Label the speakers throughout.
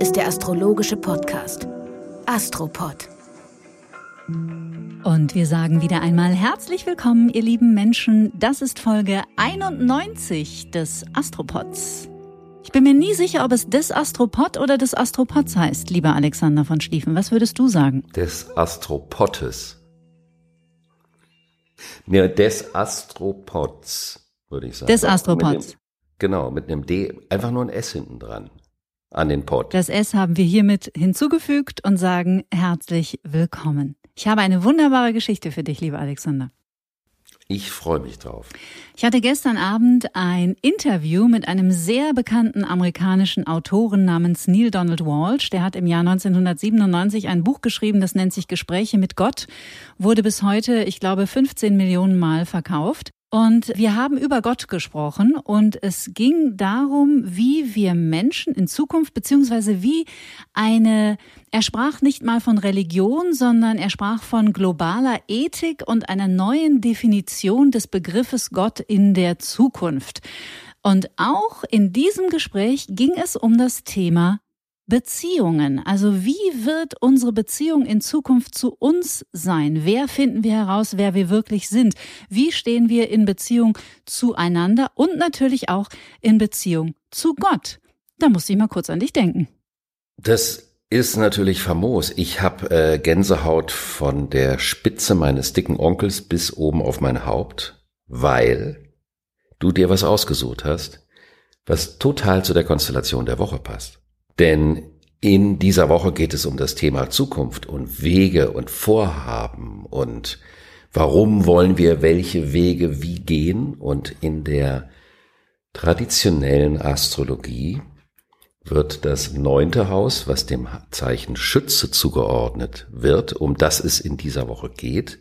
Speaker 1: Ist der astrologische Podcast Astropod.
Speaker 2: Und wir sagen wieder einmal herzlich willkommen, ihr lieben Menschen. Das ist Folge 91 des Astropods. Ich bin mir nie sicher, ob es des Astropod oder des Astropods heißt, lieber Alexander von Schlieffen. Was würdest du sagen?
Speaker 3: Des Astropottes. Ne, des Astropods, würde ich sagen.
Speaker 2: Des Astropods.
Speaker 3: Genau, mit einem D, einfach nur ein S hinten dran. An den Pod.
Speaker 2: Das S haben wir hiermit hinzugefügt und sagen herzlich willkommen. Ich habe eine wunderbare Geschichte für dich, lieber Alexander.
Speaker 3: Ich freue mich drauf.
Speaker 2: Ich hatte gestern Abend ein Interview mit einem sehr bekannten amerikanischen Autoren namens Neil Donald Walsh. Der hat im Jahr 1997 ein Buch geschrieben, das nennt sich Gespräche mit Gott, wurde bis heute, ich glaube, 15 Millionen Mal verkauft. Und wir haben über Gott gesprochen und es ging darum, wie wir Menschen in Zukunft, beziehungsweise wie eine, er sprach nicht mal von Religion, sondern er sprach von globaler Ethik und einer neuen Definition des Begriffes Gott in der Zukunft. Und auch in diesem Gespräch ging es um das Thema Beziehungen. Also wie wird unsere Beziehung in Zukunft zu uns sein? Wer finden wir heraus, wer wir wirklich sind? Wie stehen wir in Beziehung zueinander und natürlich auch in Beziehung zu Gott? Da musste ich mal kurz an dich denken.
Speaker 3: Das ist natürlich famos. Ich habe äh, Gänsehaut von der Spitze meines dicken Onkels bis oben auf mein Haupt, weil du dir was ausgesucht hast, was total zu der Konstellation der Woche passt. Denn in dieser Woche geht es um das Thema Zukunft und Wege und Vorhaben und warum wollen wir welche Wege wie gehen. Und in der traditionellen Astrologie wird das neunte Haus, was dem Zeichen Schütze zugeordnet wird, um das es in dieser Woche geht,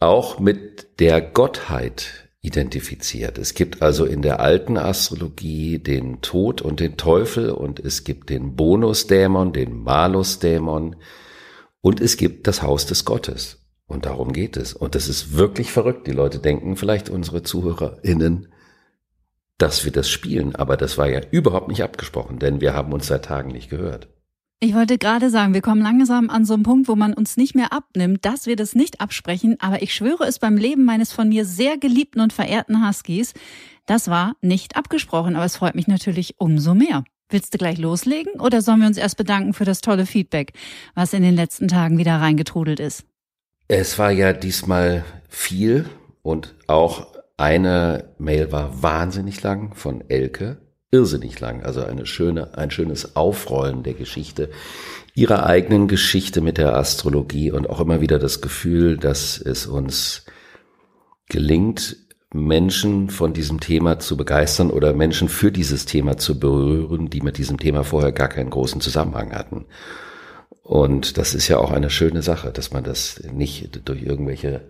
Speaker 3: auch mit der Gottheit identifiziert. Es gibt also in der alten Astrologie den Tod und den Teufel und es gibt den Bonusdämon, den Malusdämon und es gibt das Haus des Gottes. Und darum geht es. Und das ist wirklich verrückt. Die Leute denken vielleicht unsere ZuhörerInnen, dass wir das spielen, aber das war ja überhaupt nicht abgesprochen, denn wir haben uns seit Tagen nicht gehört.
Speaker 2: Ich wollte gerade sagen, wir kommen langsam an so einen Punkt, wo man uns nicht mehr abnimmt, dass wir das nicht absprechen, aber ich schwöre es beim Leben meines von mir sehr geliebten und verehrten Huskies, das war nicht abgesprochen, aber es freut mich natürlich umso mehr. Willst du gleich loslegen oder sollen wir uns erst bedanken für das tolle Feedback, was in den letzten Tagen wieder reingetrudelt ist?
Speaker 3: Es war ja diesmal viel und auch eine Mail war wahnsinnig lang von Elke irrsinnig lang. Also eine schöne, ein schönes Aufrollen der Geschichte, ihrer eigenen Geschichte mit der Astrologie und auch immer wieder das Gefühl, dass es uns gelingt, Menschen von diesem Thema zu begeistern oder Menschen für dieses Thema zu berühren, die mit diesem Thema vorher gar keinen großen Zusammenhang hatten. Und das ist ja auch eine schöne Sache, dass man das nicht durch irgendwelche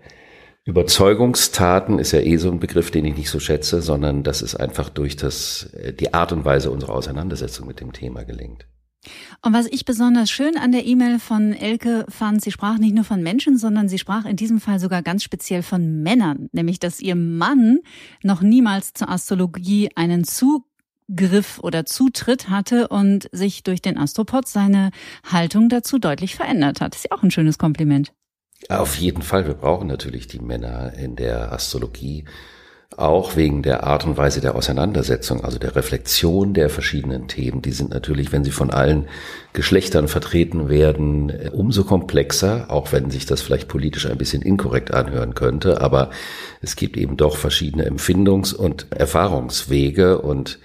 Speaker 3: Überzeugungstaten ist ja eh so ein Begriff, den ich nicht so schätze, sondern dass es einfach durch das, äh, die Art und Weise unserer Auseinandersetzung mit dem Thema gelingt.
Speaker 2: Und was ich besonders schön an der E-Mail von Elke fand, sie sprach nicht nur von Menschen, sondern sie sprach in diesem Fall sogar ganz speziell von Männern, nämlich dass ihr Mann noch niemals zur Astrologie einen Zugriff oder Zutritt hatte und sich durch den Astropod seine Haltung dazu deutlich verändert hat. ist ja auch ein schönes Kompliment.
Speaker 3: Auf jeden Fall, wir brauchen natürlich die Männer in der Astrologie, auch wegen der Art und Weise der Auseinandersetzung, also der Reflexion der verschiedenen Themen. Die sind natürlich, wenn sie von allen Geschlechtern vertreten werden, umso komplexer, auch wenn sich das vielleicht politisch ein bisschen inkorrekt anhören könnte. Aber es gibt eben doch verschiedene Empfindungs- und Erfahrungswege und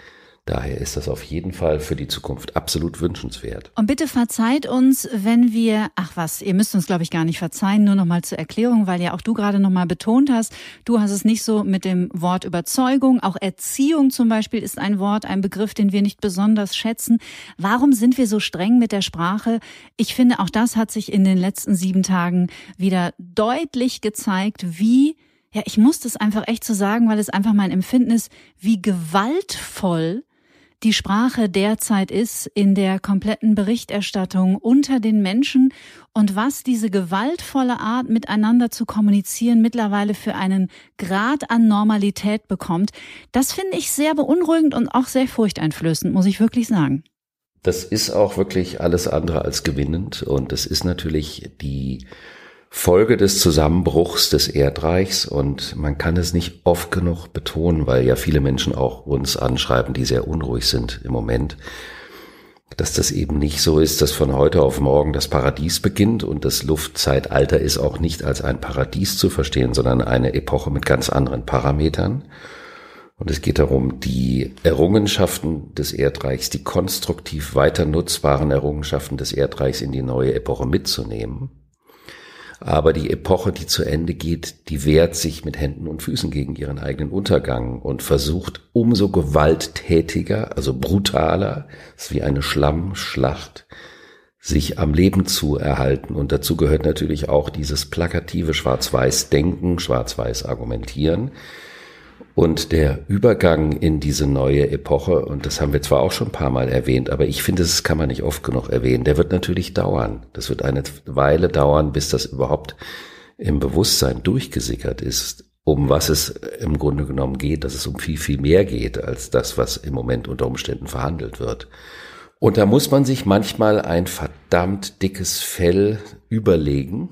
Speaker 3: Daher ist das auf jeden Fall für die Zukunft absolut wünschenswert.
Speaker 2: Und bitte verzeiht uns, wenn wir, ach was, ihr müsst uns glaube ich gar nicht verzeihen, nur nochmal zur Erklärung, weil ja auch du gerade nochmal betont hast, du hast es nicht so mit dem Wort Überzeugung, auch Erziehung zum Beispiel ist ein Wort, ein Begriff, den wir nicht besonders schätzen. Warum sind wir so streng mit der Sprache? Ich finde, auch das hat sich in den letzten sieben Tagen wieder deutlich gezeigt, wie ja, ich muss das einfach echt so sagen, weil es einfach mein Empfinden ist, wie gewaltvoll die Sprache derzeit ist in der kompletten Berichterstattung unter den Menschen und was diese gewaltvolle Art miteinander zu kommunizieren mittlerweile für einen Grad an Normalität bekommt, das finde ich sehr beunruhigend und auch sehr furchteinflößend, muss ich wirklich sagen.
Speaker 3: Das ist auch wirklich alles andere als gewinnend und es ist natürlich die Folge des Zusammenbruchs des Erdreichs und man kann es nicht oft genug betonen, weil ja viele Menschen auch uns anschreiben, die sehr unruhig sind im Moment, dass das eben nicht so ist, dass von heute auf morgen das Paradies beginnt und das Luftzeitalter ist auch nicht als ein Paradies zu verstehen, sondern eine Epoche mit ganz anderen Parametern. Und es geht darum, die Errungenschaften des Erdreichs, die konstruktiv weiter nutzbaren Errungenschaften des Erdreichs in die neue Epoche mitzunehmen aber die Epoche, die zu Ende geht, die wehrt sich mit Händen und Füßen gegen ihren eigenen Untergang und versucht umso gewalttätiger, also brutaler, ist wie eine Schlammschlacht, sich am Leben zu erhalten. Und dazu gehört natürlich auch dieses plakative Schwarz-Weiß-Denken, Schwarz-Weiß-Argumentieren, und der Übergang in diese neue Epoche, und das haben wir zwar auch schon ein paar Mal erwähnt, aber ich finde, das kann man nicht oft genug erwähnen, der wird natürlich dauern. Das wird eine Weile dauern, bis das überhaupt im Bewusstsein durchgesickert ist, um was es im Grunde genommen geht, dass es um viel, viel mehr geht als das, was im Moment unter Umständen verhandelt wird. Und da muss man sich manchmal ein verdammt dickes Fell überlegen,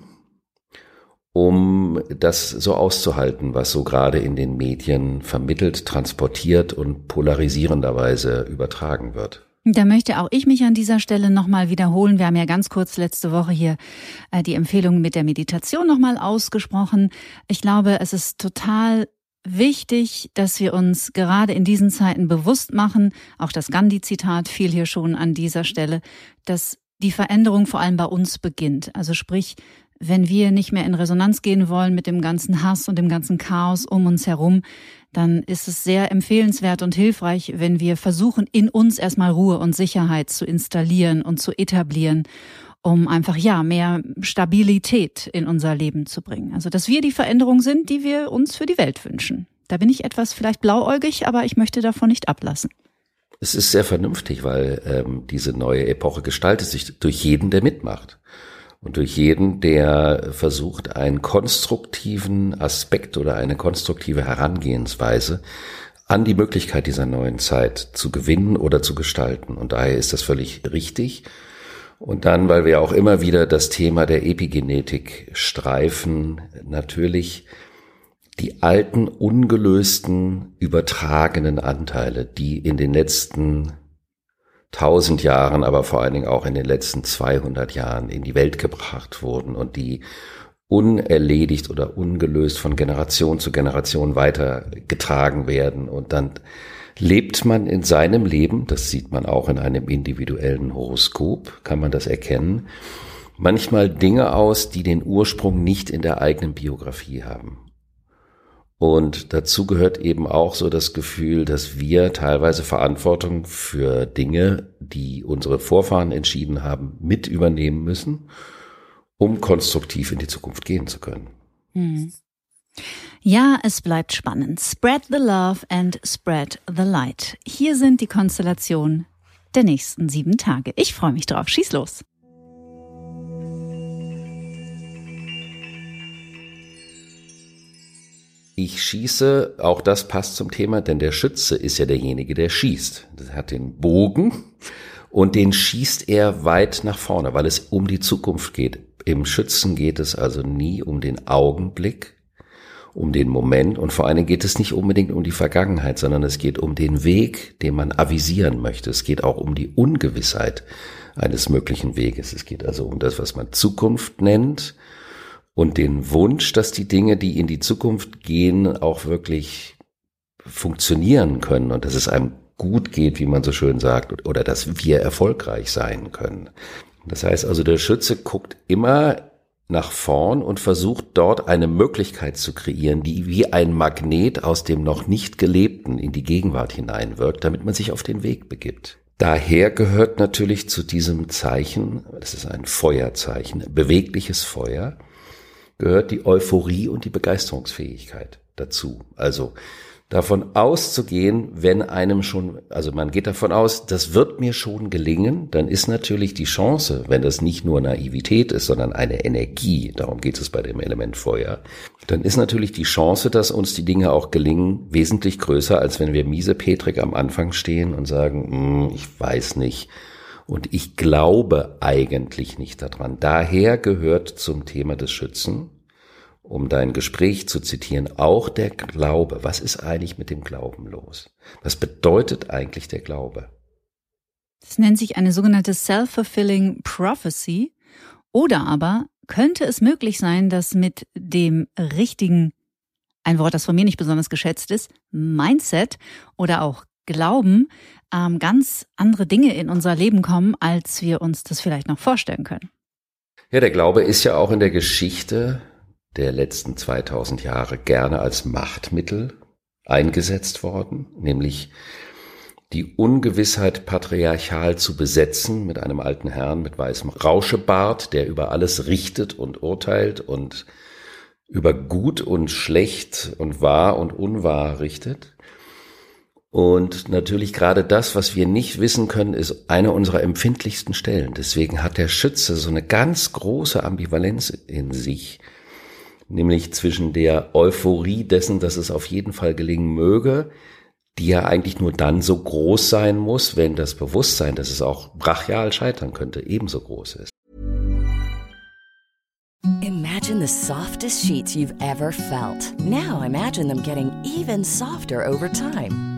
Speaker 3: um das so auszuhalten, was so gerade in den Medien vermittelt, transportiert und polarisierenderweise übertragen wird.
Speaker 2: Da möchte auch ich mich an dieser Stelle nochmal wiederholen. Wir haben ja ganz kurz letzte Woche hier äh, die Empfehlung mit der Meditation nochmal ausgesprochen. Ich glaube, es ist total wichtig, dass wir uns gerade in diesen Zeiten bewusst machen, auch das Gandhi-Zitat fiel hier schon an dieser Stelle, dass die Veränderung vor allem bei uns beginnt. Also sprich, wenn wir nicht mehr in Resonanz gehen wollen mit dem ganzen Hass und dem ganzen Chaos um uns herum, dann ist es sehr empfehlenswert und hilfreich, wenn wir versuchen, in uns erstmal Ruhe und Sicherheit zu installieren und zu etablieren, um einfach, ja, mehr Stabilität in unser Leben zu bringen. Also, dass wir die Veränderung sind, die wir uns für die Welt wünschen. Da bin ich etwas vielleicht blauäugig, aber ich möchte davon nicht ablassen.
Speaker 3: Es ist sehr vernünftig, weil ähm, diese neue Epoche gestaltet sich durch jeden, der mitmacht und durch jeden, der versucht, einen konstruktiven Aspekt oder eine konstruktive Herangehensweise an die Möglichkeit dieser neuen Zeit zu gewinnen oder zu gestalten. Und daher ist das völlig richtig. Und dann, weil wir auch immer wieder das Thema der Epigenetik streifen, natürlich die alten, ungelösten, übertragenen Anteile, die in den letzten tausend Jahren, aber vor allen Dingen auch in den letzten 200 Jahren in die Welt gebracht wurden und die unerledigt oder ungelöst von Generation zu Generation weitergetragen werden. Und dann lebt man in seinem Leben, das sieht man auch in einem individuellen Horoskop, kann man das erkennen, manchmal Dinge aus, die den Ursprung nicht in der eigenen Biografie haben. Und dazu gehört eben auch so das Gefühl, dass wir teilweise Verantwortung für Dinge, die unsere Vorfahren entschieden haben, mit übernehmen müssen, um konstruktiv in die Zukunft gehen zu können. Hm.
Speaker 2: Ja, es bleibt spannend. Spread the love and spread the light. Hier sind die Konstellationen der nächsten sieben Tage. Ich freue mich drauf. Schieß los.
Speaker 3: Ich schieße, auch das passt zum Thema, denn der Schütze ist ja derjenige, der schießt. Er hat den Bogen und den schießt er weit nach vorne, weil es um die Zukunft geht. Im Schützen geht es also nie um den Augenblick, um den Moment und vor allen Dingen geht es nicht unbedingt um die Vergangenheit, sondern es geht um den Weg, den man avisieren möchte. Es geht auch um die Ungewissheit eines möglichen Weges. Es geht also um das, was man Zukunft nennt und den Wunsch, dass die Dinge, die in die Zukunft gehen, auch wirklich funktionieren können und dass es einem gut geht, wie man so schön sagt, oder dass wir erfolgreich sein können. Das heißt also, der Schütze guckt immer nach vorn und versucht dort eine Möglichkeit zu kreieren, die wie ein Magnet aus dem noch nicht Gelebten in die Gegenwart hineinwirkt, damit man sich auf den Weg begibt. Daher gehört natürlich zu diesem Zeichen, das ist ein Feuerzeichen, bewegliches Feuer, gehört die Euphorie und die Begeisterungsfähigkeit dazu. Also davon auszugehen, wenn einem schon, also man geht davon aus, das wird mir schon gelingen, dann ist natürlich die Chance, wenn das nicht nur Naivität ist, sondern eine Energie, darum geht es bei dem Element Feuer, dann ist natürlich die Chance, dass uns die Dinge auch gelingen, wesentlich größer, als wenn wir miese Petrik am Anfang stehen und sagen, hm, ich weiß nicht. Und ich glaube eigentlich nicht daran. Daher gehört zum Thema des Schützen, um dein Gespräch zu zitieren, auch der Glaube. Was ist eigentlich mit dem Glauben los? Was bedeutet eigentlich der Glaube?
Speaker 2: Das nennt sich eine sogenannte Self-Fulfilling Prophecy. Oder aber könnte es möglich sein, dass mit dem richtigen, ein Wort, das von mir nicht besonders geschätzt ist, Mindset oder auch Glauben, ähm, ganz andere Dinge in unser Leben kommen, als wir uns das vielleicht noch vorstellen können.
Speaker 3: Ja, der Glaube ist ja auch in der Geschichte der letzten 2000 Jahre gerne als Machtmittel eingesetzt worden, nämlich die Ungewissheit patriarchal zu besetzen mit einem alten Herrn mit weißem Rauschebart, der über alles richtet und urteilt und über gut und schlecht und wahr und unwahr richtet. Und natürlich gerade das, was wir nicht wissen können, ist eine unserer empfindlichsten Stellen. Deswegen hat der Schütze so eine ganz große Ambivalenz in sich, nämlich zwischen der Euphorie dessen, dass es auf jeden Fall gelingen möge, die ja eigentlich nur dann so groß sein muss, wenn das Bewusstsein, dass es auch brachial scheitern könnte, ebenso groß ist.
Speaker 4: Imagine the softest sheets you've ever felt. Now imagine them getting even softer over time.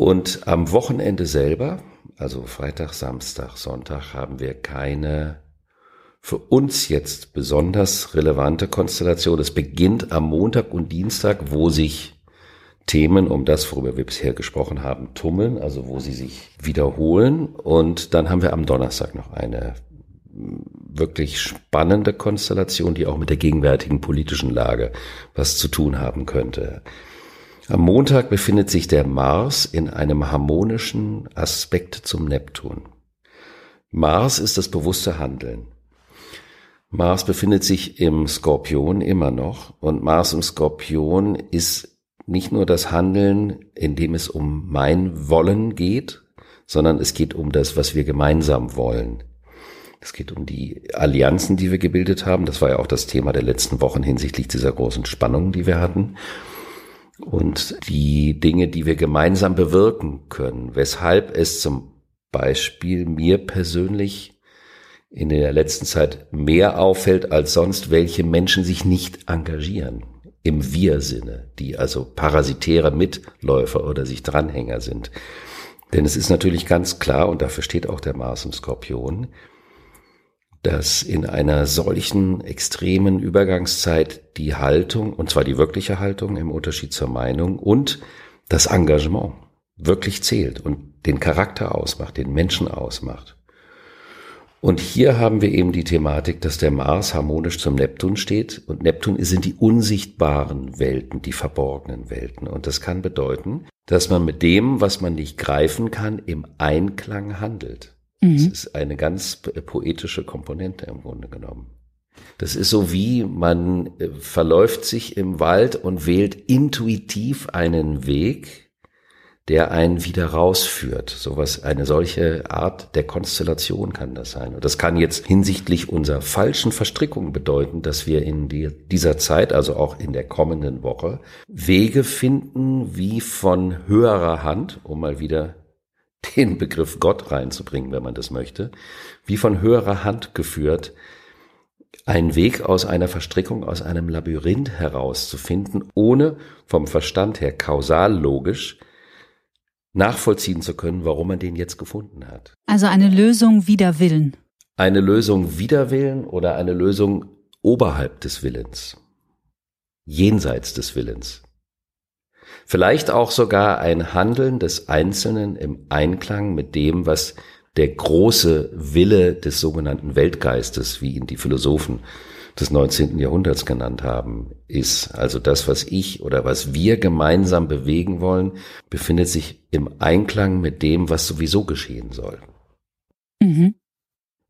Speaker 3: Und am Wochenende selber, also Freitag, Samstag, Sonntag, haben wir keine für uns jetzt besonders relevante Konstellation. Es beginnt am Montag und Dienstag, wo sich Themen, um das, worüber wir bisher gesprochen haben, tummeln, also wo sie sich wiederholen. Und dann haben wir am Donnerstag noch eine wirklich spannende Konstellation, die auch mit der gegenwärtigen politischen Lage was zu tun haben könnte. Am Montag befindet sich der Mars in einem harmonischen Aspekt zum Neptun. Mars ist das bewusste Handeln. Mars befindet sich im Skorpion immer noch und Mars im Skorpion ist nicht nur das Handeln, in dem es um mein Wollen geht, sondern es geht um das, was wir gemeinsam wollen. Es geht um die Allianzen, die wir gebildet haben. Das war ja auch das Thema der letzten Wochen hinsichtlich dieser großen Spannungen, die wir hatten und die Dinge, die wir gemeinsam bewirken können, weshalb es zum Beispiel mir persönlich in der letzten Zeit mehr auffällt als sonst, welche Menschen sich nicht engagieren im Wir-Sinne, die also parasitäre Mitläufer oder sich Dranhänger sind. Denn es ist natürlich ganz klar, und dafür steht auch der Mars im Skorpion, dass in einer solchen extremen Übergangszeit die Haltung, und zwar die wirkliche Haltung im Unterschied zur Meinung und das Engagement wirklich zählt und den Charakter ausmacht, den Menschen ausmacht. Und hier haben wir eben die Thematik, dass der Mars harmonisch zum Neptun steht und Neptun sind die unsichtbaren Welten, die verborgenen Welten. Und das kann bedeuten, dass man mit dem, was man nicht greifen kann, im Einklang handelt. Mhm. Ist eine ganz poetische Komponente im Grunde genommen. Das ist so wie man äh, verläuft sich im Wald und wählt intuitiv einen Weg, der einen wieder rausführt. Sowas, eine solche Art der Konstellation kann das sein. Und das kann jetzt hinsichtlich unserer falschen Verstrickung bedeuten, dass wir in die, dieser Zeit, also auch in der kommenden Woche, Wege finden, wie von höherer Hand, um mal wieder den Begriff Gott reinzubringen, wenn man das möchte, wie von höherer Hand geführt, einen Weg aus einer Verstrickung, aus einem Labyrinth herauszufinden, ohne vom Verstand her kausal logisch nachvollziehen zu können, warum man den jetzt gefunden hat.
Speaker 2: Also eine Lösung wider Willen.
Speaker 3: Eine Lösung wider Willen oder eine Lösung oberhalb des Willens, jenseits des Willens. Vielleicht auch sogar ein Handeln des Einzelnen im Einklang mit dem, was der große Wille des sogenannten Weltgeistes, wie ihn die Philosophen des 19. Jahrhunderts genannt haben, ist. Also das, was ich oder was wir gemeinsam bewegen wollen, befindet sich im Einklang mit dem, was sowieso geschehen soll. Mhm.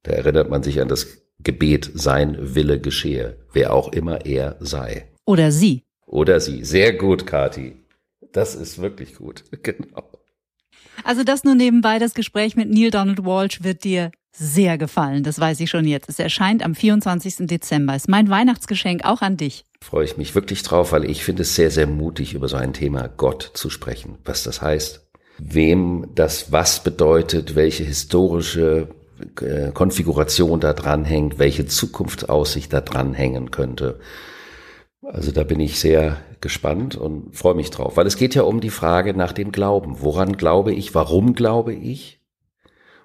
Speaker 3: Da erinnert man sich an das Gebet, sein Wille geschehe, wer auch immer er sei.
Speaker 2: Oder sie.
Speaker 3: Oder sie. Sehr gut, Kati. Das ist wirklich gut. Genau.
Speaker 2: Also das nur nebenbei, das Gespräch mit Neil Donald Walsh wird dir sehr gefallen, das weiß ich schon jetzt. Es erscheint am 24. Dezember. Ist mein Weihnachtsgeschenk auch an dich.
Speaker 3: Freue ich mich wirklich drauf, weil ich finde es sehr, sehr mutig, über so ein Thema Gott zu sprechen. Was das heißt, wem das was bedeutet, welche historische äh, Konfiguration da dran hängt, welche Zukunftsaussicht da dran hängen könnte. Also da bin ich sehr gespannt und freue mich drauf, weil es geht ja um die Frage nach dem Glauben. Woran glaube ich? Warum glaube ich?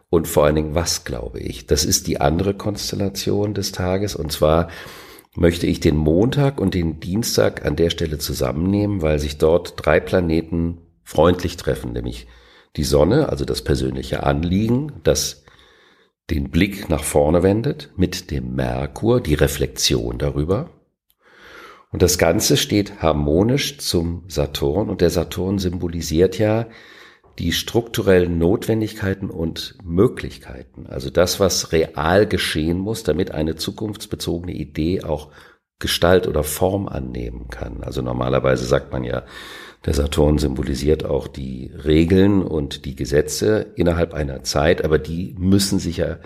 Speaker 3: Und vor allen Dingen, was glaube ich? Das ist die andere Konstellation des Tages. Und zwar möchte ich den Montag und den Dienstag an der Stelle zusammennehmen, weil sich dort drei Planeten freundlich treffen, nämlich die Sonne, also das persönliche Anliegen, das den Blick nach vorne wendet, mit dem Merkur, die Reflexion darüber, und das Ganze steht harmonisch zum Saturn und der Saturn symbolisiert ja die strukturellen Notwendigkeiten und Möglichkeiten. Also das, was real geschehen muss, damit eine zukunftsbezogene Idee auch Gestalt oder Form annehmen kann. Also normalerweise sagt man ja, der Saturn symbolisiert auch die Regeln und die Gesetze innerhalb einer Zeit, aber die müssen sich ja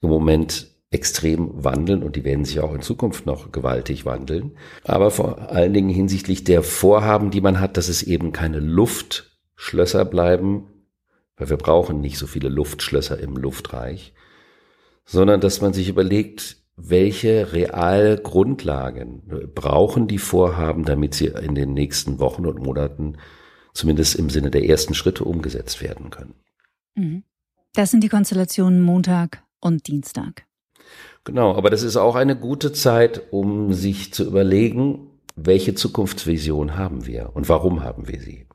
Speaker 3: im Moment extrem wandeln und die werden sich auch in Zukunft noch gewaltig wandeln. Aber vor allen Dingen hinsichtlich der Vorhaben, die man hat, dass es eben keine Luftschlösser bleiben, weil wir brauchen nicht so viele Luftschlösser im Luftreich, sondern dass man sich überlegt, welche real Grundlagen brauchen die Vorhaben, damit sie in den nächsten Wochen und Monaten zumindest im Sinne der ersten Schritte umgesetzt werden können.
Speaker 2: Mhm. Das sind die Konstellationen Montag und Dienstag.
Speaker 3: Genau, aber das ist auch eine gute Zeit, um sich zu überlegen, welche Zukunftsvision haben wir und warum haben wir sie?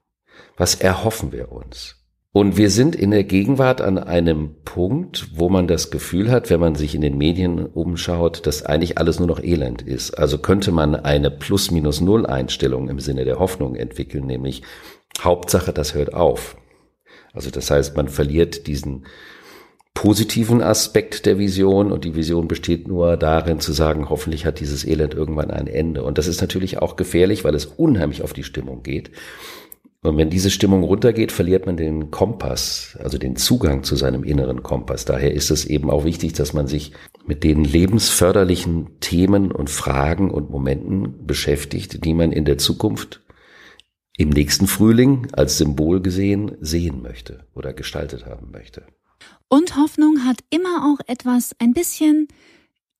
Speaker 3: Was erhoffen wir uns? Und wir sind in der Gegenwart an einem Punkt, wo man das Gefühl hat, wenn man sich in den Medien umschaut, dass eigentlich alles nur noch Elend ist. Also könnte man eine Plus-Minus-Null-Einstellung im Sinne der Hoffnung entwickeln, nämlich Hauptsache, das hört auf. Also das heißt, man verliert diesen positiven Aspekt der Vision und die Vision besteht nur darin zu sagen, hoffentlich hat dieses Elend irgendwann ein Ende. Und das ist natürlich auch gefährlich, weil es unheimlich auf die Stimmung geht. Und wenn diese Stimmung runtergeht, verliert man den Kompass, also den Zugang zu seinem inneren Kompass. Daher ist es eben auch wichtig, dass man sich mit den lebensförderlichen Themen und Fragen und Momenten beschäftigt, die man in der Zukunft im nächsten Frühling als Symbol gesehen sehen möchte oder gestaltet haben möchte.
Speaker 2: Und Hoffnung hat immer auch etwas ein bisschen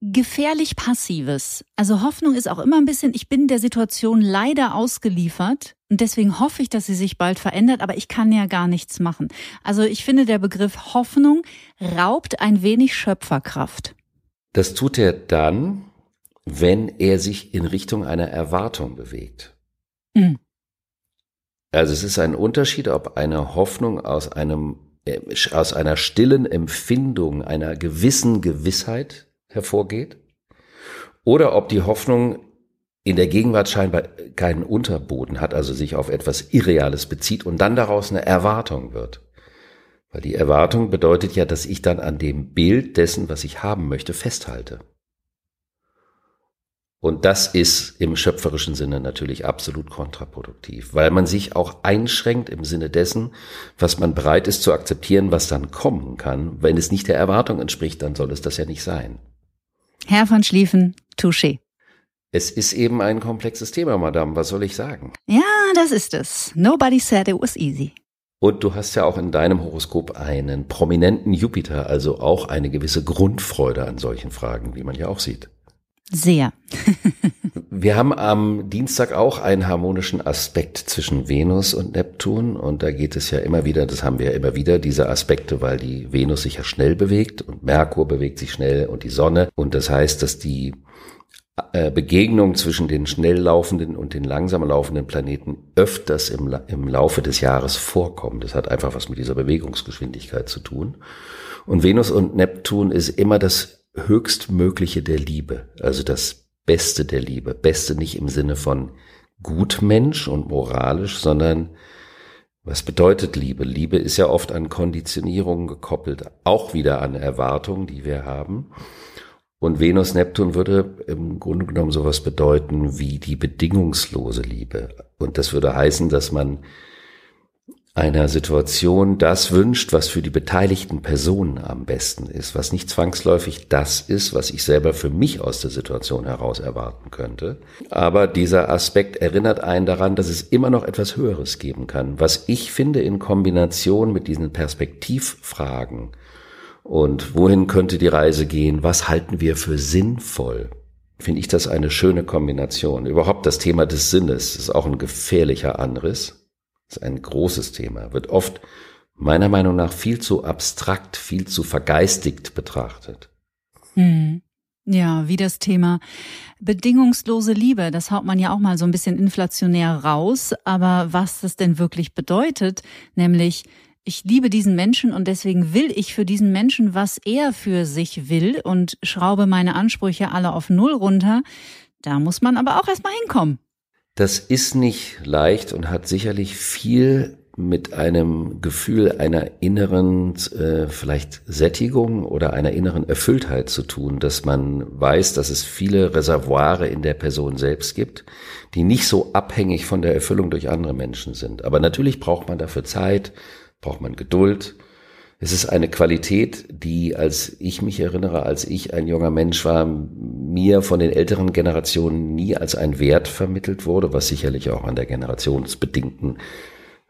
Speaker 2: gefährlich Passives. Also Hoffnung ist auch immer ein bisschen, ich bin der Situation leider ausgeliefert und deswegen hoffe ich, dass sie sich bald verändert, aber ich kann ja gar nichts machen. Also ich finde, der Begriff Hoffnung raubt ein wenig Schöpferkraft.
Speaker 3: Das tut er dann, wenn er sich in Richtung einer Erwartung bewegt. Mhm. Also es ist ein Unterschied, ob eine Hoffnung aus einem aus einer stillen Empfindung, einer gewissen Gewissheit hervorgeht, oder ob die Hoffnung in der Gegenwart scheinbar keinen Unterboden hat, also sich auf etwas Irreales bezieht und dann daraus eine Erwartung wird. Weil die Erwartung bedeutet ja, dass ich dann an dem Bild dessen, was ich haben möchte, festhalte. Und das ist im schöpferischen Sinne natürlich absolut kontraproduktiv, weil man sich auch einschränkt im Sinne dessen, was man bereit ist zu akzeptieren, was dann kommen kann. Wenn es nicht der Erwartung entspricht, dann soll es das ja nicht sein.
Speaker 2: Herr von Schlieffen, touché.
Speaker 3: Es ist eben ein komplexes Thema, Madame. Was soll ich sagen?
Speaker 2: Ja, das ist es. Nobody said it was easy.
Speaker 3: Und du hast ja auch in deinem Horoskop einen prominenten Jupiter, also auch eine gewisse Grundfreude an solchen Fragen, wie man ja auch sieht.
Speaker 2: Sehr.
Speaker 3: Wir haben am Dienstag auch einen harmonischen Aspekt zwischen Venus und Neptun und da geht es ja immer wieder, das haben wir ja immer wieder, diese Aspekte, weil die Venus sich ja schnell bewegt und Merkur bewegt sich schnell und die Sonne und das heißt, dass die äh, Begegnung zwischen den schnell laufenden und den langsam laufenden Planeten öfters im, im Laufe des Jahres vorkommen. Das hat einfach was mit dieser Bewegungsgeschwindigkeit zu tun. Und Venus und Neptun ist immer das höchstmögliche der Liebe, also das Beste der Liebe. Beste nicht im Sinne von Gutmensch und moralisch, sondern was bedeutet Liebe? Liebe ist ja oft an Konditionierungen gekoppelt, auch wieder an Erwartungen, die wir haben. Und Venus Neptun würde im Grunde genommen sowas bedeuten wie die bedingungslose Liebe. Und das würde heißen, dass man einer Situation das wünscht, was für die beteiligten Personen am besten ist, was nicht zwangsläufig das ist, was ich selber für mich aus der Situation heraus erwarten könnte. Aber dieser Aspekt erinnert einen daran, dass es immer noch etwas Höheres geben kann, was ich finde in Kombination mit diesen Perspektivfragen und wohin könnte die Reise gehen, was halten wir für sinnvoll, finde ich das eine schöne Kombination. Überhaupt das Thema des Sinnes ist auch ein gefährlicher Anriss ist ein großes Thema, wird oft meiner Meinung nach viel zu abstrakt, viel zu vergeistigt betrachtet.
Speaker 2: Hm. Ja, wie das Thema bedingungslose Liebe, das haut man ja auch mal so ein bisschen inflationär raus, aber was das denn wirklich bedeutet, nämlich ich liebe diesen Menschen und deswegen will ich für diesen Menschen, was er für sich will und schraube meine Ansprüche alle auf Null runter, da muss man aber auch erstmal hinkommen.
Speaker 3: Das ist nicht leicht und hat sicherlich viel mit einem Gefühl einer inneren äh, vielleicht Sättigung oder einer inneren Erfülltheit zu tun, dass man weiß, dass es viele Reservoire in der Person selbst gibt, die nicht so abhängig von der Erfüllung durch andere Menschen sind. Aber natürlich braucht man dafür Zeit, braucht man Geduld, es ist eine Qualität, die, als ich mich erinnere, als ich ein junger Mensch war, mir von den älteren Generationen nie als ein Wert vermittelt wurde, was sicherlich auch an der generationsbedingten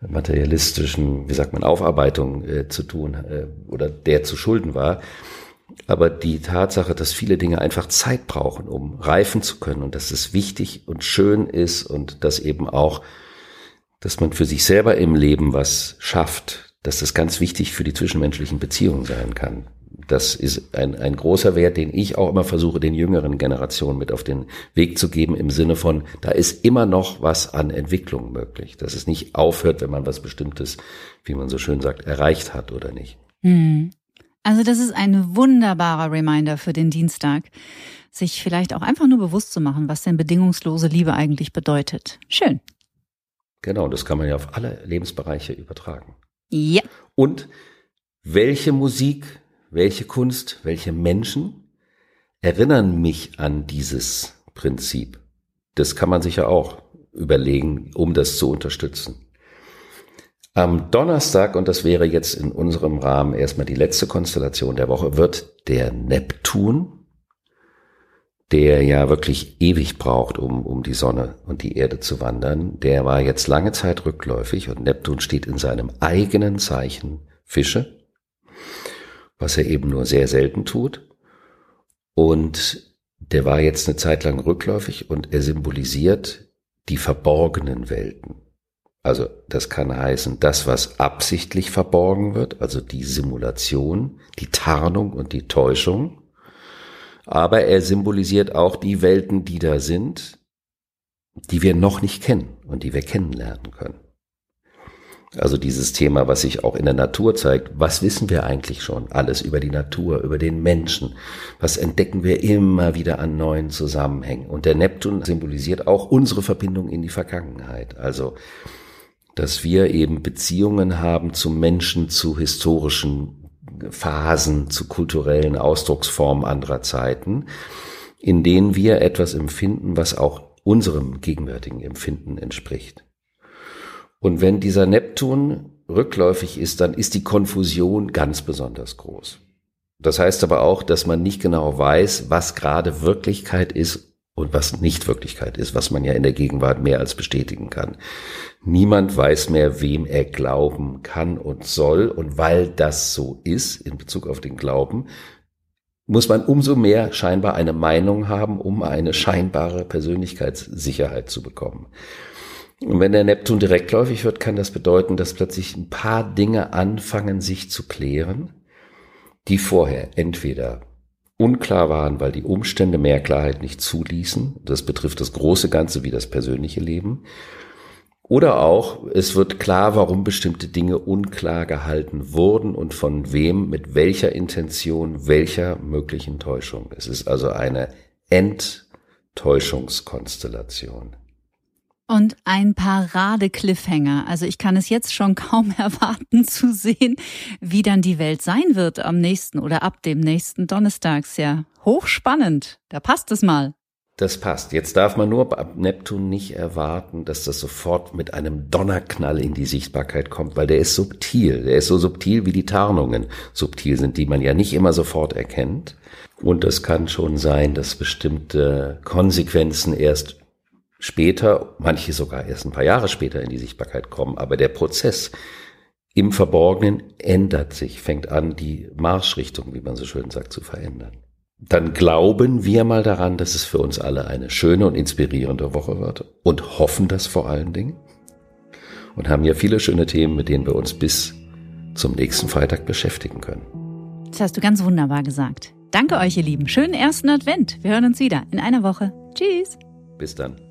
Speaker 3: materialistischen, wie sagt man, Aufarbeitung äh, zu tun äh, oder der zu schulden war. Aber die Tatsache, dass viele Dinge einfach Zeit brauchen, um reifen zu können und dass es wichtig und schön ist und dass eben auch, dass man für sich selber im Leben was schafft, dass das ganz wichtig für die zwischenmenschlichen Beziehungen sein kann. Das ist ein, ein großer Wert, den ich auch immer versuche, den jüngeren Generationen mit auf den Weg zu geben, im Sinne von, da ist immer noch was an Entwicklung möglich, dass es nicht aufhört, wenn man was Bestimmtes, wie man so schön sagt, erreicht hat oder nicht.
Speaker 2: Hm. Also das ist ein wunderbarer Reminder für den Dienstag, sich vielleicht auch einfach nur bewusst zu machen, was denn bedingungslose Liebe eigentlich bedeutet. Schön.
Speaker 3: Genau, das kann man ja auf alle Lebensbereiche übertragen.
Speaker 2: Ja.
Speaker 3: Und welche Musik, welche Kunst, welche Menschen erinnern mich an dieses Prinzip? Das kann man sich ja auch überlegen, um das zu unterstützen. Am Donnerstag, und das wäre jetzt in unserem Rahmen erstmal die letzte Konstellation der Woche, wird der Neptun der ja wirklich ewig braucht, um, um die Sonne und die Erde zu wandern, der war jetzt lange Zeit rückläufig und Neptun steht in seinem eigenen Zeichen Fische, was er eben nur sehr selten tut. Und der war jetzt eine Zeit lang rückläufig und er symbolisiert die verborgenen Welten. Also das kann heißen, das, was absichtlich verborgen wird, also die Simulation, die Tarnung und die Täuschung aber er symbolisiert auch die Welten, die da sind, die wir noch nicht kennen und die wir kennenlernen können. Also dieses Thema, was sich auch in der Natur zeigt, was wissen wir eigentlich schon alles über die Natur, über den Menschen? Was entdecken wir immer wieder an neuen Zusammenhängen? Und der Neptun symbolisiert auch unsere Verbindung in die Vergangenheit. Also, dass wir eben Beziehungen haben zu Menschen, zu historischen Phasen, zu kulturellen Ausdrucksformen anderer Zeiten. in denen wir etwas empfinden, was auch unserem gegenwärtigen Empfinden entspricht. Und wenn dieser Neptun rückläufig ist, dann ist die Konfusion ganz besonders groß. Das heißt aber auch, dass man nicht genau weiß, was gerade Wirklichkeit ist und was nicht Wirklichkeit ist, was man ja in der Gegenwart mehr als bestätigen kann. Niemand weiß mehr, wem er glauben kann und soll. Und weil das so ist in Bezug auf den Glauben, muss man umso mehr scheinbar eine Meinung haben, um eine scheinbare Persönlichkeitssicherheit zu bekommen. Und wenn der Neptun direktläufig wird, kann das bedeuten, dass plötzlich ein paar Dinge anfangen, sich zu klären, die vorher entweder unklar waren, weil die Umstände mehr Klarheit nicht zuließen. Das betrifft das große Ganze wie das persönliche Leben. Oder auch, es wird klar, warum bestimmte Dinge unklar gehalten wurden und von wem, mit welcher Intention, welcher möglichen Täuschung. Es ist also eine Enttäuschungskonstellation.
Speaker 2: Und ein Parade-Cliffhanger. Also ich kann es jetzt schon kaum erwarten zu sehen, wie dann die Welt sein wird am nächsten oder ab dem nächsten Donnerstags. Ja, hochspannend. Da passt es mal.
Speaker 3: Das passt. Jetzt darf man nur ab Neptun nicht erwarten, dass das sofort mit einem Donnerknall in die Sichtbarkeit kommt, weil der ist subtil. Der ist so subtil, wie die Tarnungen subtil sind, die man ja nicht immer sofort erkennt. Und es kann schon sein, dass bestimmte Konsequenzen erst später, manche sogar erst ein paar Jahre später in die Sichtbarkeit kommen. Aber der Prozess im Verborgenen ändert sich, fängt an, die Marschrichtung, wie man so schön sagt, zu verändern. Dann glauben wir mal daran, dass es für uns alle eine schöne und inspirierende Woche wird und hoffen das vor allen Dingen und haben ja viele schöne Themen, mit denen wir uns bis zum nächsten Freitag beschäftigen können.
Speaker 2: Das hast du ganz wunderbar gesagt. Danke euch, ihr Lieben. Schönen ersten Advent. Wir hören uns wieder in einer Woche. Tschüss.
Speaker 3: Bis dann.